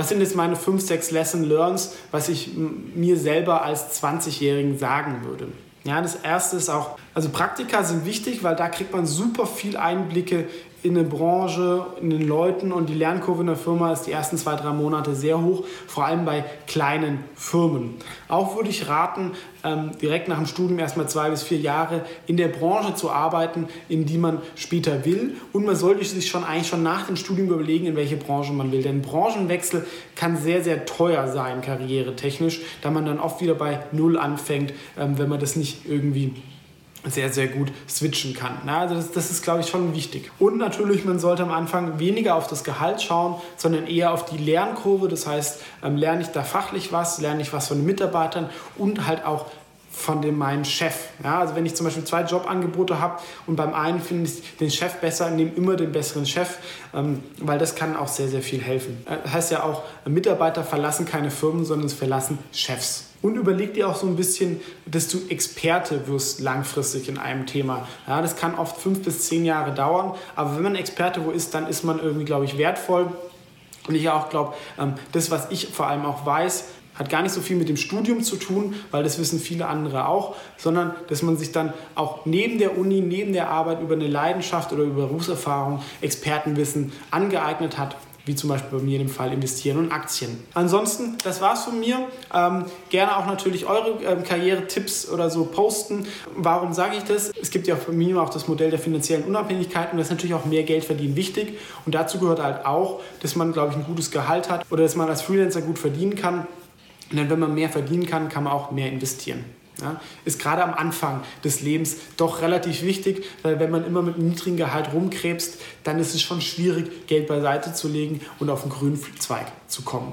Was sind jetzt meine 5, 6 Lesson Learns, was ich mir selber als 20-Jährigen sagen würde? Ja, das erste ist auch, also Praktika sind wichtig, weil da kriegt man super viel Einblicke in eine Branche, in den Leuten und die Lernkurve in der Firma ist die ersten zwei, drei Monate sehr hoch, vor allem bei kleinen Firmen. Auch würde ich raten, ähm, direkt nach dem Studium erstmal zwei bis vier Jahre in der Branche zu arbeiten, in die man später will. Und man sollte sich schon eigentlich schon nach dem Studium überlegen, in welche Branche man will. Denn Branchenwechsel kann sehr, sehr teuer sein, karrieretechnisch, da man dann oft wieder bei Null anfängt, ähm, wenn man das nicht irgendwie sehr, sehr gut switchen kann. Na, also das, das ist, glaube ich, schon wichtig. Und natürlich, man sollte am Anfang weniger auf das Gehalt schauen, sondern eher auf die Lernkurve. Das heißt, ähm, lerne ich da fachlich was, lerne ich was von den Mitarbeitern und halt auch von dem meinen Chef. Ja, also wenn ich zum Beispiel zwei Jobangebote habe und beim einen finde ich den Chef besser, nehme immer den besseren Chef, ähm, weil das kann auch sehr, sehr viel helfen. Das äh, heißt ja auch, Mitarbeiter verlassen keine Firmen, sondern es verlassen Chefs. Und überleg dir auch so ein bisschen, dass du Experte wirst langfristig in einem Thema. Ja, das kann oft fünf bis zehn Jahre dauern, aber wenn man Experte wo ist, dann ist man irgendwie, glaube ich, wertvoll. Und ich auch glaube, ähm, das, was ich vor allem auch weiß, hat gar nicht so viel mit dem Studium zu tun, weil das wissen viele andere auch, sondern dass man sich dann auch neben der Uni, neben der Arbeit über eine Leidenschaft oder über Berufserfahrung Expertenwissen angeeignet hat wie zum Beispiel bei mir in dem Fall investieren und Aktien. Ansonsten, das war's von mir. Ähm, gerne auch natürlich eure ähm, Karrieretipps oder so posten. Warum sage ich das? Es gibt ja bei mir auch das Modell der finanziellen Unabhängigkeit und das ist natürlich auch mehr Geld verdienen wichtig. Und dazu gehört halt auch, dass man, glaube ich, ein gutes Gehalt hat oder dass man als Freelancer gut verdienen kann. Denn wenn man mehr verdienen kann, kann man auch mehr investieren. Ja, ist gerade am Anfang des Lebens doch relativ wichtig, weil wenn man immer mit einem niedrigen Gehalt rumkrebst, dann ist es schon schwierig, Geld beiseite zu legen und auf den grünen Zweig zu kommen.